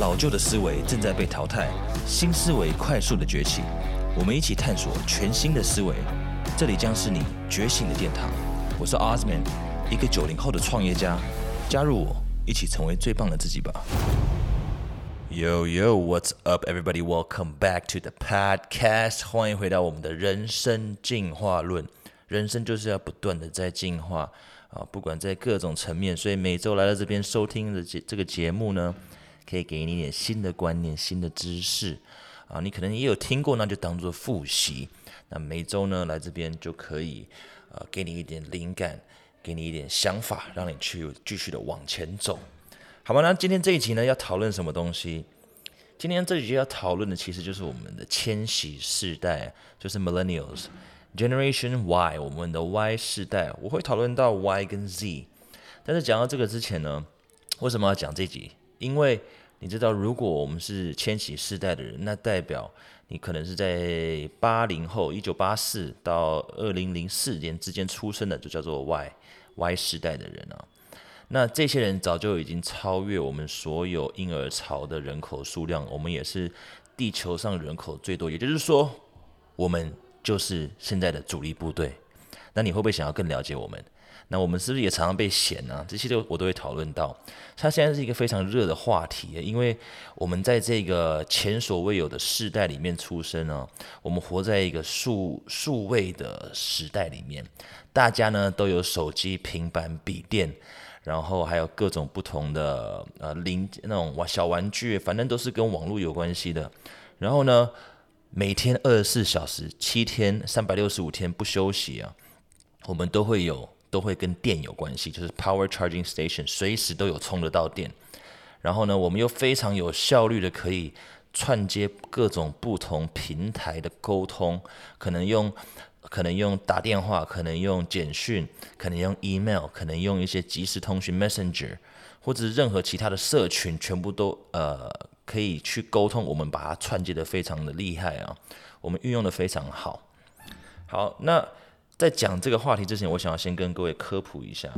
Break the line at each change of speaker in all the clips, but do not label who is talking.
老旧的思维正在被淘汰，新思维快速的崛起。我们一起探索全新的思维，这里将是你觉醒的殿堂。我是 Osman，一个九零后的创业家。加入我，一起成为最棒的自己吧。Yo yo, what's up, everybody? Welcome back to the podcast. 欢迎回到我们的人生进化论。人生就是要不断的在进化啊，不管在各种层面。所以每周来到这边收听的节这个节目呢，可以给你一点新的观念、新的知识啊。你可能也有听过，那就当做复习。那每周呢来这边就可以呃，给你一点灵感，给你一点想法，让你去继续的往前走。好吧，那今天这一集呢，要讨论什么东西？今天这一集要讨论的其实就是我们的千禧世代，就是 Millennials Generation Y，我们的 Y 世代。我会讨论到 Y 跟 Z，但是讲到这个之前呢，为什么要讲这集？因为你知道，如果我们是千禧世代的人，那代表你可能是在八零后，一九八四到二零零四年之间出生的，就叫做 Y Y 世代的人啊。那这些人早就已经超越我们所有婴儿潮的人口数量，我们也是地球上人口最多，也就是说，我们就是现在的主力部队。那你会不会想要更了解我们？那我们是不是也常常被嫌呢？这些都我都会讨论到。它现在是一个非常热的话题，因为我们在这个前所未有的世代里面出生呢，我们活在一个数数位的时代里面，大家呢都有手机、平板、笔电。然后还有各种不同的呃零那种玩小玩具，反正都是跟网络有关系的。然后呢，每天二十四小时、七天、三百六十五天不休息啊，我们都会有都会跟电有关系，就是 power charging station，随时都有充得到电。然后呢，我们又非常有效率的可以串接各种不同平台的沟通，可能用。可能用打电话，可能用简讯，可能用 email，可能用一些即时通讯 messenger，或者是任何其他的社群，全部都呃可以去沟通。我们把它串接的非常的厉害啊，我们运用的非常好。好，那在讲这个话题之前，我想要先跟各位科普一下，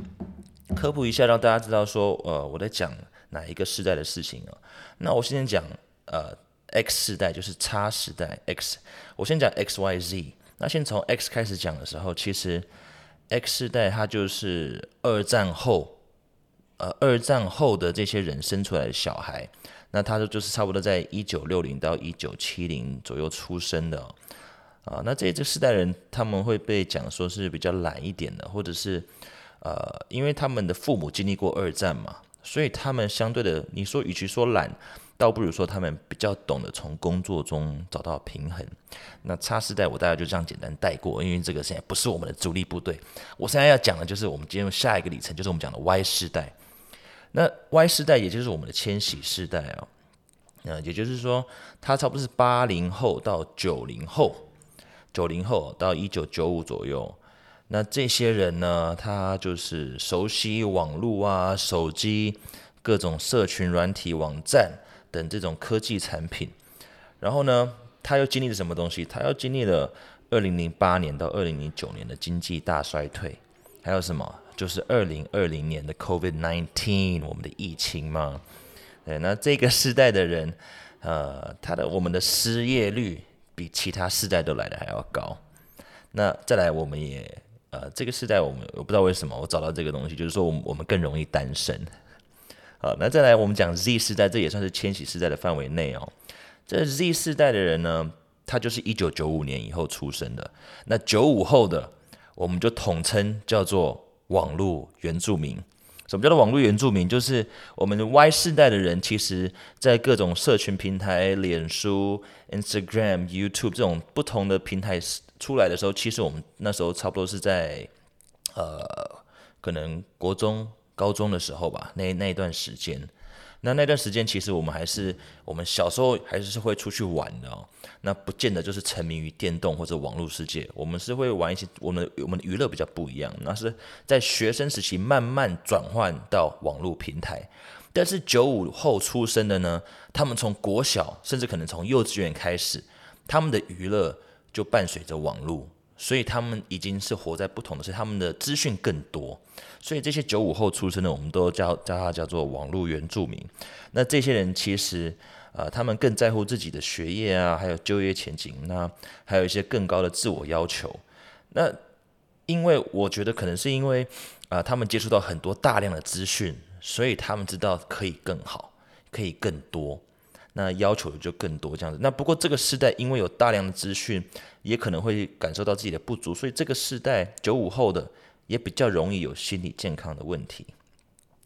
科普一下，让大家知道说，呃，我在讲哪一个时代的事情啊？那我先讲呃 X 世代，就是叉时代 X，我先讲 X Y Z。那先从 X 开始讲的时候，其实 X 世代它就是二战后，呃，二战后的这些人生出来的小孩，那他就就是差不多在一九六零到一九七零左右出生的，啊，那这这世代人他们会被讲说是比较懒一点的，或者是呃，因为他们的父母经历过二战嘛，所以他们相对的，你说与其说懒。倒不如说他们比较懂得从工作中找到平衡。那差世代我大概就这样简单带过，因为这个现在不是我们的主力部队。我现在要讲的就是我们进入下一个里程，就是我们讲的 Y 世代。那 Y 世代也就是我们的千禧世代啊，那也就是说，它差不多是八零后到九零后，九零后到一九九五左右。那这些人呢，他就是熟悉网络啊、手机、各种社群软体网站。等这种科技产品，然后呢，他又经历了什么东西？他又经历了二零零八年到二零零九年的经济大衰退，还有什么？就是二零二零年的 COVID nineteen，我们的疫情嘛。对，那这个时代的人，呃，他的我们的失业率比其他世代都来的还要高。那再来，我们也呃，这个世代我们我不知道为什么我找到这个东西，就是说我们我们更容易单身。好，那再来我们讲 Z 世代，这也算是千禧世代的范围内哦。这 Z 世代的人呢，他就是一九九五年以后出生的。那九五后的，我们就统称叫做网络原住民。什么叫做网络原住民？就是我们 Y 世代的人，其实在各种社群平台，脸书、Instagram、YouTube 这种不同的平台出来的时候，其实我们那时候差不多是在呃，可能国中。高中的时候吧，那那一段时间，那那段时间其实我们还是我们小时候还是会出去玩的哦。那不见得就是沉迷于电动或者网络世界，我们是会玩一些我们我们的娱乐比较不一样。那是在学生时期慢慢转换到网络平台。但是九五后出生的呢，他们从国小甚至可能从幼稚园开始，他们的娱乐就伴随着网络。所以他们已经是活在不同的是他们的资讯更多，所以这些九五后出生的，我们都叫叫他叫做网络原住民。那这些人其实，呃，他们更在乎自己的学业啊，还有就业前景，那还有一些更高的自我要求。那因为我觉得可能是因为，啊，他们接触到很多大量的资讯，所以他们知道可以更好，可以更多。那要求就更多这样子。那不过这个时代因为有大量的资讯，也可能会感受到自己的不足，所以这个时代九五后的也比较容易有心理健康的问题。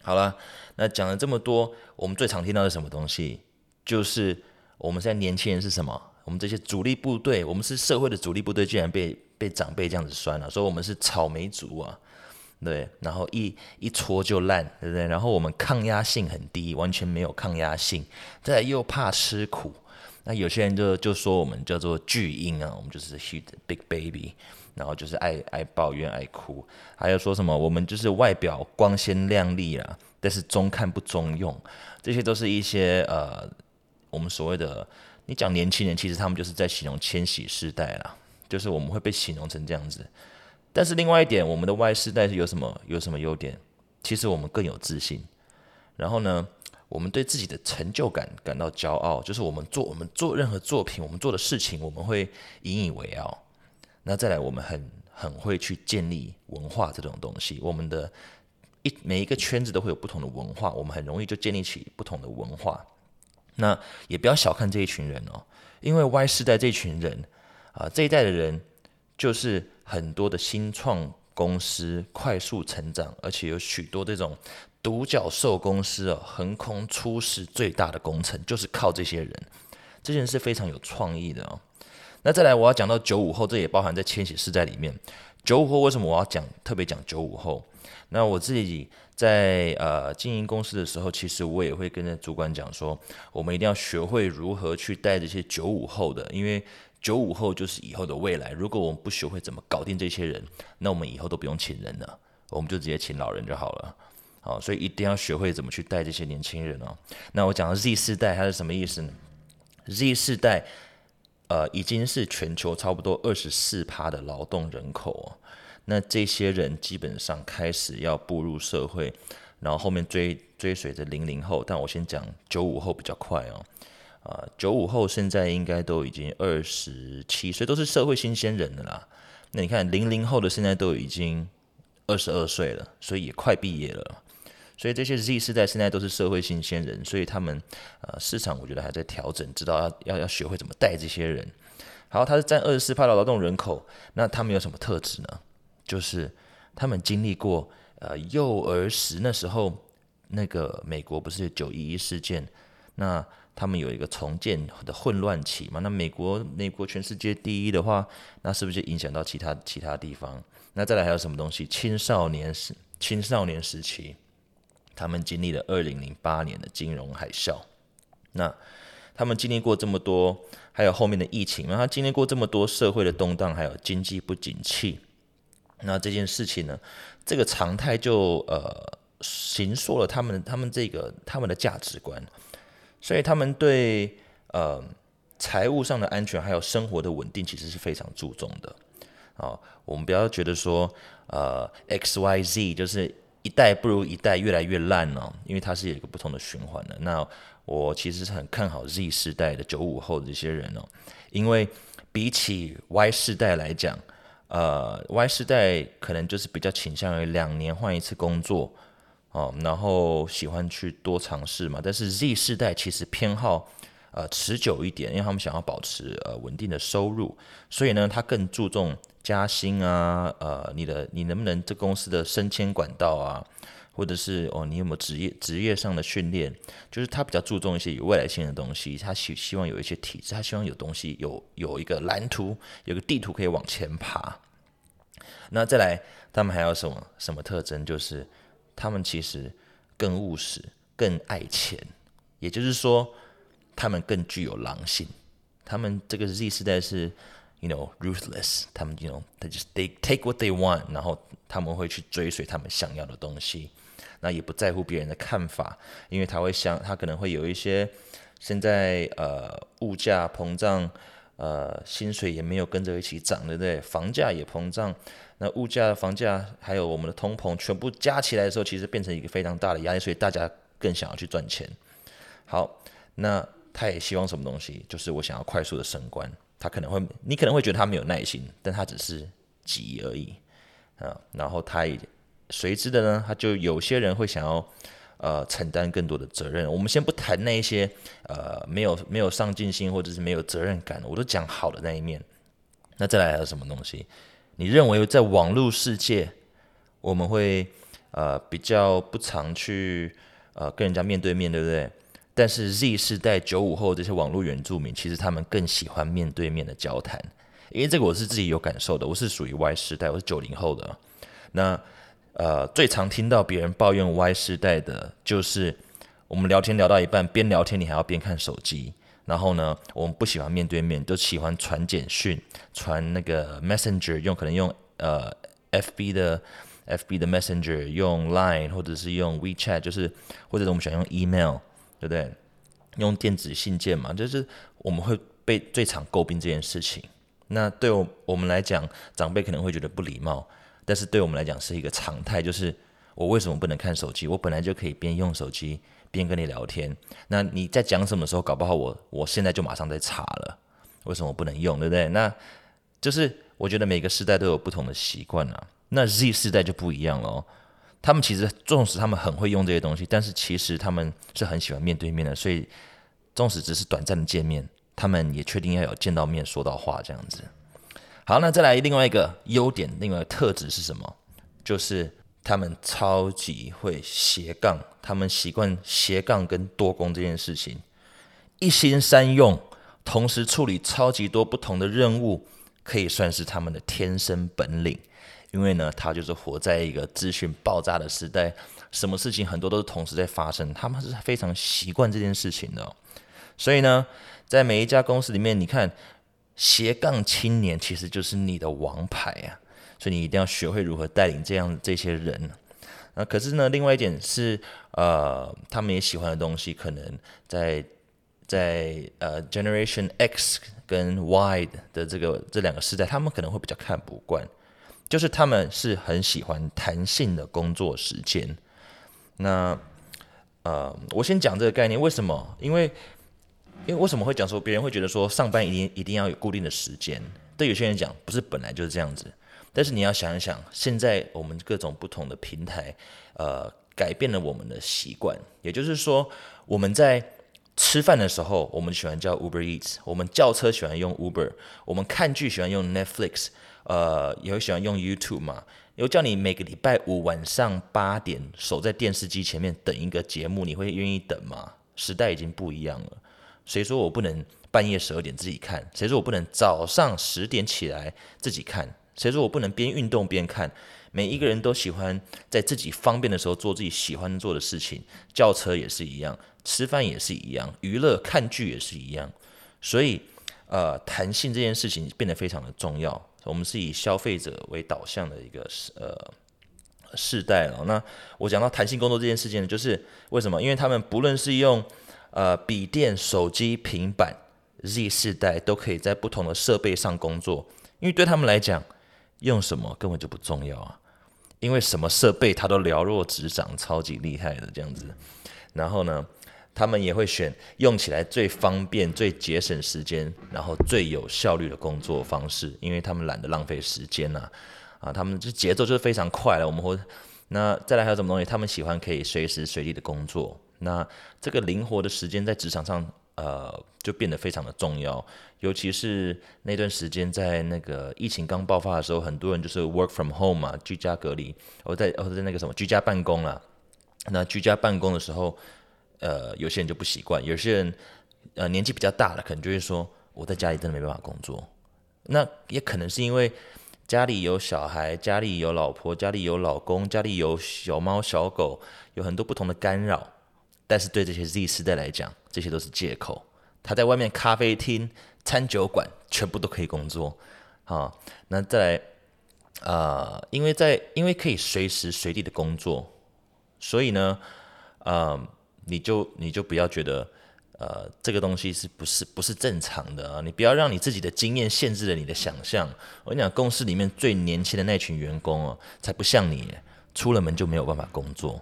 好了，那讲了这么多，我们最常听到的什么东西？就是我们现在年轻人是什么？我们这些主力部队，我们是社会的主力部队，竟然被被长辈这样子酸了，说我们是草莓族啊。对，然后一一戳就烂，对不对？然后我们抗压性很低，完全没有抗压性，再又怕吃苦。那有些人就就说我们叫做巨婴啊，我们就是 huge big baby，然后就是爱爱抱怨爱哭，还有说什么我们就是外表光鲜亮丽啊，但是中看不中用，这些都是一些呃我们所谓的你讲年轻人，其实他们就是在形容千禧世代啦，就是我们会被形容成这样子。但是另外一点，我们的 Y 世代是有什么有什么优点？其实我们更有自信。然后呢，我们对自己的成就感感到骄傲，就是我们做我们做任何作品，我们做的事情，我们会引以为傲。那再来，我们很很会去建立文化这种东西。我们的一每一个圈子都会有不同的文化，我们很容易就建立起不同的文化。那也不要小看这一群人哦，因为 Y 世代这一群人啊，这一代的人就是。很多的新创公司快速成长，而且有许多这种独角兽公司哦，横空出世最大的工程就是靠这些人，这些人是非常有创意的哦。那再来，我要讲到九五后，这也包含在千禧世代里面。九五后为什么我要讲特别讲九五后？那我自己在呃经营公司的时候，其实我也会跟着主管讲说，我们一定要学会如何去带这些九五后的，因为。九五后就是以后的未来。如果我们不学会怎么搞定这些人，那我们以后都不用请人了，我们就直接请老人就好了。好，所以一定要学会怎么去带这些年轻人哦。那我讲的 Z 世代它是什么意思呢？Z 世代呃已经是全球差不多二十四趴的劳动人口哦。那这些人基本上开始要步入社会，然后后面追追随着零零后，但我先讲九五后比较快哦。啊，九五后现在应该都已经二十七岁，都是社会新鲜人了啦。那你看零零后的现在都已经二十二岁了，所以也快毕业了。所以这些 Z 世代现在都是社会新鲜人，所以他们呃市场我觉得还在调整，知道要要要学会怎么带这些人。好，他是占二十四的劳动人口，那他们有什么特质呢？就是他们经历过呃幼儿时那时候那个美国不是九一一事件，那。他们有一个重建的混乱期嘛？那美国，美国全世界第一的话，那是不是就影响到其他其他地方？那再来还有什么东西？青少年时，青少年时期，他们经历了二零零八年的金融海啸。那他们经历过这么多，还有后面的疫情，那他经历过这么多社会的动荡，还有经济不景气。那这件事情呢？这个常态就呃，形塑了他们他们这个他们的价值观。所以他们对呃财务上的安全还有生活的稳定其实是非常注重的啊。我们不要觉得说呃 X Y Z 就是一代不如一代越来越烂哦，因为它是有一个不同的循环的。那我其实是很看好 Z 世代的九五后的这些人哦，因为比起 Y 世代来讲，呃 Y 世代可能就是比较倾向于两年换一次工作。哦，然后喜欢去多尝试嘛，但是 Z 世代其实偏好呃持久一点，因为他们想要保持呃稳定的收入，所以呢，他更注重加薪啊，呃，你的你能不能这公司的升迁管道啊，或者是哦你有没有职业职业上的训练，就是他比较注重一些有未来性的东西，他希希望有一些体制，他希望有东西有有一个蓝图，有个地图可以往前爬。那再来，他们还有什么什么特征？就是。他们其实更务实，更爱钱，也就是说，他们更具有狼性。他们这个 Z 世代是，you know ruthless。他们 you know they just they take what they want，然后他们会去追随他们想要的东西，那也不在乎别人的看法，因为他会想，他可能会有一些现在呃物价膨胀，呃，薪水也没有跟着一起涨，对不对？房价也膨胀，那物价、房价还有我们的通膨全部加起来的时候，其实变成一个非常大的压力，所以大家更想要去赚钱。好，那他也希望什么东西？就是我想要快速的升官。他可能会，你可能会觉得他没有耐心，但他只是急而已啊。然后他也随之的呢，他就有些人会想要。呃，承担更多的责任。我们先不谈那一些呃没有没有上进心或者是没有责任感，我都讲好的那一面。那再来还有什么东西？你认为在网络世界，我们会呃比较不常去呃跟人家面对面对不对？但是 Z 世代九五后这些网络原住民，其实他们更喜欢面对面的交谈。因为这个我是自己有感受的，我是属于 Y 世代，我是九零后的。那呃，最常听到别人抱怨 Y 世代的，就是我们聊天聊到一半，边聊天你还要边看手机。然后呢，我们不喜欢面对面，都喜欢传简讯、传那个 Messenger，用可能用呃 FB 的 FB 的 Messenger，用 Line 或者是用 WeChat，就是或者我们喜欢用 Email，对不对？用电子信件嘛，就是我们会被最常诟病这件事情。那对我我们来讲，长辈可能会觉得不礼貌。但是对我们来讲是一个常态，就是我为什么不能看手机？我本来就可以边用手机边跟你聊天。那你在讲什么时候？搞不好我我现在就马上在查了，为什么不能用？对不对？那就是我觉得每个时代都有不同的习惯啊。那 Z 世代就不一样了，他们其实纵使他们很会用这些东西，但是其实他们是很喜欢面对面的，所以纵使只是短暂的见面，他们也确定要有见到面说到话这样子。好，那再来另外一个优点，另外一个特质是什么？就是他们超级会斜杠，他们习惯斜杠跟多工这件事情，一心三用，同时处理超级多不同的任务，可以算是他们的天生本领。因为呢，他就是活在一个资讯爆炸的时代，什么事情很多都是同时在发生，他们是非常习惯这件事情的。所以呢，在每一家公司里面，你看。斜杠青年其实就是你的王牌啊，所以你一定要学会如何带领这样这些人。那可是呢，另外一点是，呃，他们也喜欢的东西，可能在在呃 Generation X 跟 Y 的这个这两个时代，他们可能会比较看不惯，就是他们是很喜欢弹性的工作时间。那呃，我先讲这个概念，为什么？因为因为为什么会讲说别人会觉得说上班一定一定要有固定的时间？对有些人讲不是本来就是这样子，但是你要想一想，现在我们各种不同的平台，呃，改变了我们的习惯。也就是说，我们在吃饭的时候，我们喜欢叫 Uber Eats；我们叫车喜欢用 Uber；我们看剧喜欢用 Netflix；呃，也会喜欢用 YouTube 嘛。有叫你每个礼拜五晚上八点守在电视机前面等一个节目，你会愿意等吗？时代已经不一样了。谁说我不能半夜十二点自己看？谁说我不能早上十点起来自己看？谁说我不能边运动边看？每一个人都喜欢在自己方便的时候做自己喜欢做的事情，轿车也是一样，吃饭也是一样，娱乐看剧也是一样。所以，呃，弹性这件事情变得非常的重要。我们是以消费者为导向的一个呃世代了。那我讲到弹性工作这件事情呢，就是为什么？因为他们不论是用呃，笔电、手机、平板，Z 世代都可以在不同的设备上工作，因为对他们来讲，用什么根本就不重要啊，因为什么设备他都了若指掌，超级厉害的这样子。然后呢，他们也会选用起来最方便、最节省时间，然后最有效率的工作方式，因为他们懒得浪费时间呐。啊，他们这节奏就是非常快了。我们会那再来还有什么东西？他们喜欢可以随时随地的工作。那这个灵活的时间在职场上，呃，就变得非常的重要。尤其是那段时间，在那个疫情刚爆发的时候，很多人就是 work from home 嘛，居家隔离，或在或在那个什么居家办公啦。那居家办公的时候，呃，有些人就不习惯，有些人呃年纪比较大了，可能就会说我在家里真的没办法工作。那也可能是因为家里有小孩，家里有老婆，家里有老公，家里有小猫小狗，有很多不同的干扰。但是对这些 Z 世代来讲，这些都是借口。他在外面咖啡厅、餐酒馆全部都可以工作，啊，那再来，呃，因为在因为可以随时随地的工作，所以呢，呃，你就你就不要觉得，呃，这个东西是不是不是正常的啊？你不要让你自己的经验限制了你的想象。我跟你讲，公司里面最年轻的那群员工哦，才不像你，出了门就没有办法工作。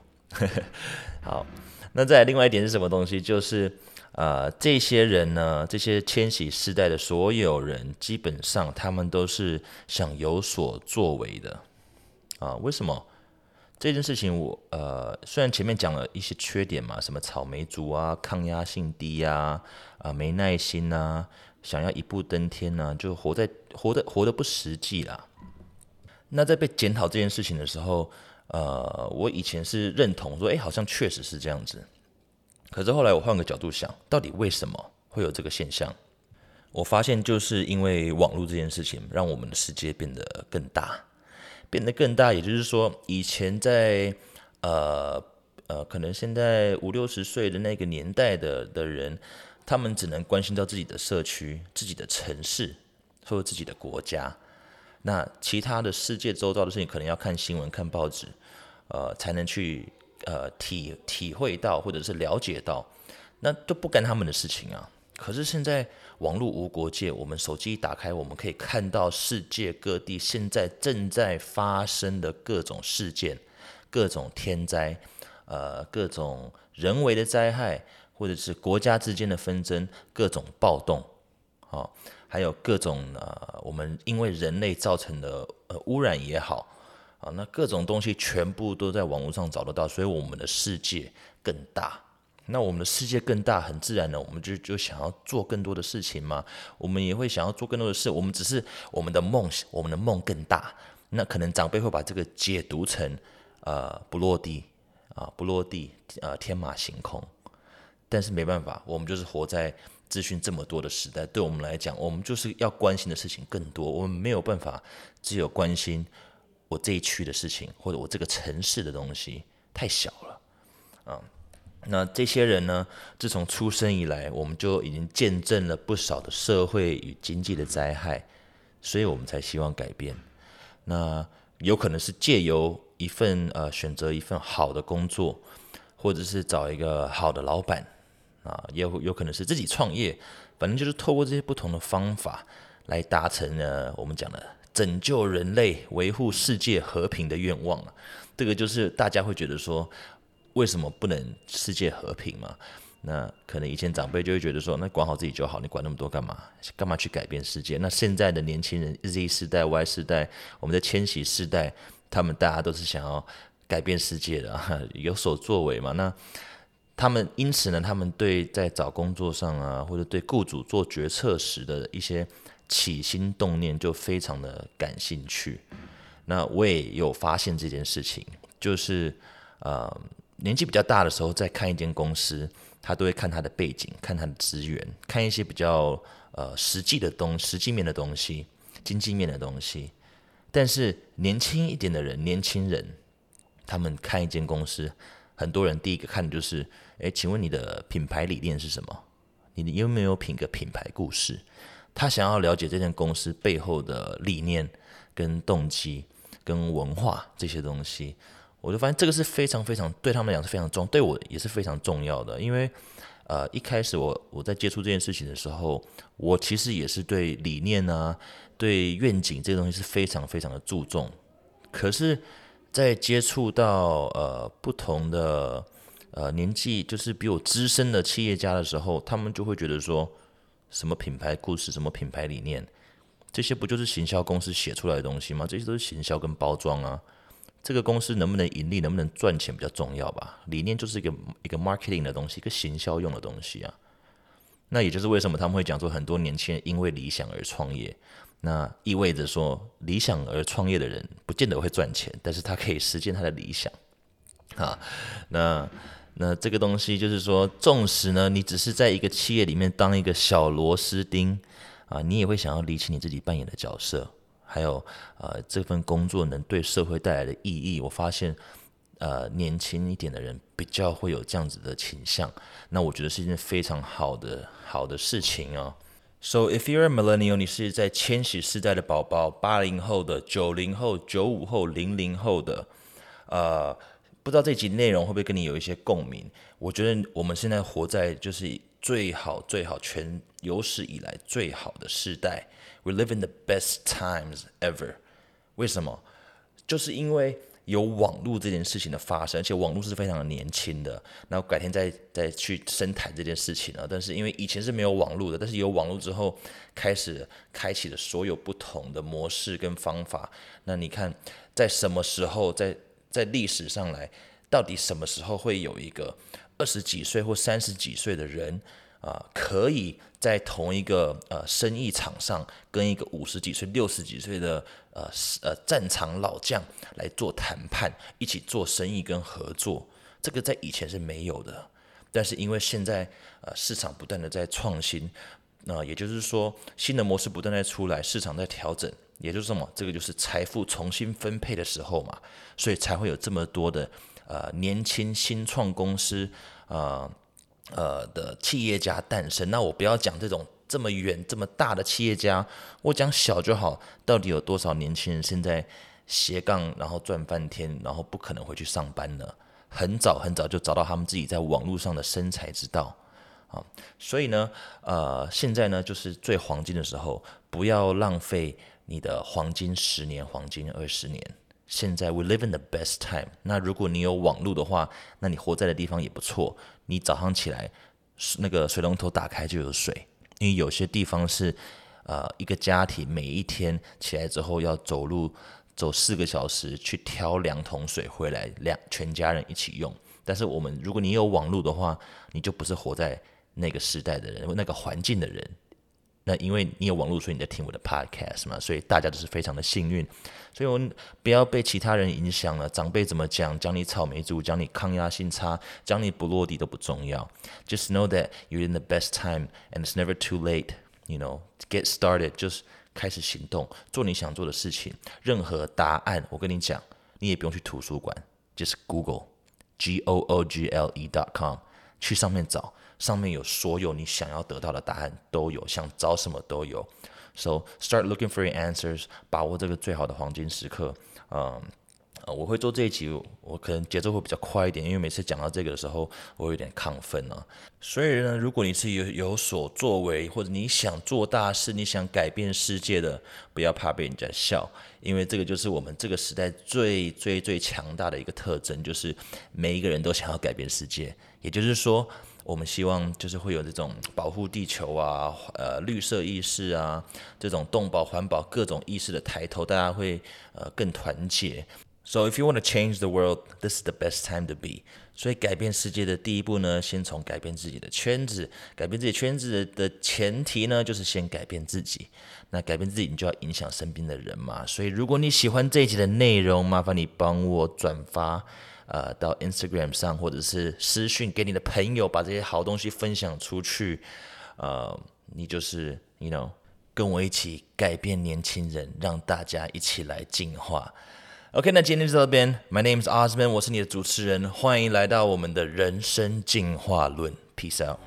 好，那再另外一点是什么东西？就是呃，这些人呢，这些千禧世代的所有人，基本上他们都是想有所作为的啊。为什么？这件事情我呃，虽然前面讲了一些缺点嘛，什么草莓族啊，抗压性低呀，啊没耐心呐，想要一步登天呐，就活在活的活的不实际啦。那在被检讨这件事情的时候，呃，我以前是认同说，哎，好像确实是这样子。可是后来我换个角度想，到底为什么会有这个现象？我发现就是因为网络这件事情，让我们的世界变得更大。变得更大，也就是说，以前在呃呃，可能现在五六十岁的那个年代的的人，他们只能关心到自己的社区、自己的城市或者自己的国家，那其他的世界周遭的事情，可能要看新闻、看报纸，呃，才能去呃体体会到或者是了解到，那都不干他们的事情啊。可是现在。网络无国界，我们手机一打开，我们可以看到世界各地现在正在发生的各种事件、各种天灾、呃，各种人为的灾害，或者是国家之间的纷争、各种暴动，好，还有各种呃，我们因为人类造成的呃污染也好，啊，那各种东西全部都在网络上找得到，所以我们的世界更大。那我们的世界更大，很自然的，我们就就想要做更多的事情嘛。我们也会想要做更多的事。我们只是我们的梦，我们的梦更大。那可能长辈会把这个解读成，呃，不落地啊，不落地，呃，天马行空。但是没办法，我们就是活在资讯这么多的时代，对我们来讲，我们就是要关心的事情更多。我们没有办法只有关心我这一区的事情，或者我这个城市的东西，太小了，啊。那这些人呢？自从出生以来，我们就已经见证了不少的社会与经济的灾害，所以我们才希望改变。那有可能是借由一份呃选择一份好的工作，或者是找一个好的老板啊，也有有可能是自己创业，反正就是透过这些不同的方法来达成呢我们讲的拯救人类、维护世界和平的愿望啊这个就是大家会觉得说。为什么不能世界和平嘛？那可能以前长辈就会觉得说，那管好自己就好，你管那么多干嘛？干嘛去改变世界？那现在的年轻人 Z 世代、Y 世代，我们的千禧世代，他们大家都是想要改变世界的，有所作为嘛？那他们因此呢，他们对在找工作上啊，或者对雇主做决策时的一些起心动念，就非常的感兴趣。那我也有发现这件事情，就是呃。年纪比较大的时候，在看一间公司，他都会看他的背景，看他的资源，看一些比较呃实际的东、实际面的东西、经济面的东西。但是年轻一点的人，年轻人，他们看一间公司，很多人第一个看的就是：哎，请问你的品牌理念是什么？你有没有品个品牌故事？他想要了解这间公司背后的理念、跟动机、跟文化这些东西。我就发现这个是非常非常对他们讲是非常重，对我也是非常重要的。因为，呃，一开始我我在接触这件事情的时候，我其实也是对理念啊、对愿景这些东西是非常非常的注重。可是，在接触到呃不同的呃年纪，就是比我资深的企业家的时候，他们就会觉得说，什么品牌故事、什么品牌理念，这些不就是行销公司写出来的东西吗？这些都是行销跟包装啊。这个公司能不能盈利，能不能赚钱比较重要吧？理念就是一个一个 marketing 的东西，一个行销用的东西啊。那也就是为什么他们会讲说，很多年轻人因为理想而创业，那意味着说，理想而创业的人不见得会赚钱，但是他可以实现他的理想啊。那那这个东西就是说，纵使呢，你只是在一个企业里面当一个小螺丝钉啊，你也会想要理清你自己扮演的角色。还有，呃，这份工作能对社会带来的意义，我发现，呃，年轻一点的人比较会有这样子的倾向，那我觉得是一件非常好的好的事情哦。So if you're a millennial，你是在千禧世代的宝宝，八零后的、九零后、九五后、零零后的，呃，不知道这集内容会不会跟你有一些共鸣？我觉得我们现在活在就是。最好最好全有史以来最好的时代。We live in the best times ever。为什么？就是因为有网络这件事情的发生，而且网络是非常年轻的。然后改天再再去深谈这件事情啊。但是因为以前是没有网络的，但是有网络之后，开始开启了所有不同的模式跟方法。那你看，在什么时候，在在历史上来，到底什么时候会有一个二十几岁或三十几岁的人？啊，可以在同一个呃生意场上跟一个五十几岁、六十几岁的呃呃战场老将来做谈判，一起做生意跟合作，这个在以前是没有的。但是因为现在呃市场不断的在创新，那也就是说新的模式不断在出来，市场在调整，也就是什么？这个就是财富重新分配的时候嘛，所以才会有这么多的呃年轻新创公司啊。呃的企业家诞生，那我不要讲这种这么远这么大的企业家，我讲小就好。到底有多少年轻人现在斜杠，然后赚翻天，然后不可能回去上班呢？很早很早就找到他们自己在网络上的生财之道啊！所以呢，呃，现在呢就是最黄金的时候，不要浪费你的黄金十年、黄金二十年。现在 we live in the best time。那如果你有网络的话，那你活在的地方也不错。你早上起来，那个水龙头打开就有水，因为有些地方是，呃，一个家庭每一天起来之后要走路走四个小时去挑两桶水回来，两全家人一起用。但是我们如果你有网络的话，你就不是活在那个时代的人，那个环境的人。那因为你有网络，所以你在听我的 podcast 嘛，所以大家都是非常的幸运。所以我不要被其他人影响了，长辈怎么讲，讲你草莓族，讲你抗压性差，讲你不落地都不重要。Just know that you're in the best time and it's never too late. You know, get started，就是开始行动，做你想做的事情。任何答案，我跟你讲，你也不用去图书馆，just Google，G O O G L E dot com，去上面找。上面有所有你想要得到的答案都有，想找什么都有。So start looking for answers，把握这个最好的黄金时刻。嗯，呃，我会做这一集，我可能节奏会比较快一点，因为每次讲到这个的时候，我有点亢奋啊。所以呢，如果你是有有所作为，或者你想做大事，你想改变世界的，不要怕被人家笑，因为这个就是我们这个时代最最最强大的一个特征，就是每一个人都想要改变世界。也就是说。我们希望就是会有这种保护地球啊，呃，绿色意识啊，这种动保环保各种意识的抬头，大家会呃更团结。So if you want to change the world, this is the best time to be. 所以改变世界的第一步呢，先从改变自己的圈子。改变自己圈子的前提呢，就是先改变自己。那改变自己，你就要影响身边的人嘛。所以如果你喜欢这一集的内容，麻烦你帮我转发。呃，到 Instagram 上或者是私讯给你的朋友，把这些好东西分享出去。呃，你就是，you know，跟我一起改变年轻人，让大家一起来进化。OK，那今天就到这边。my name is osman，我是你的主持人，欢迎来到我们的人生进化论。peace out。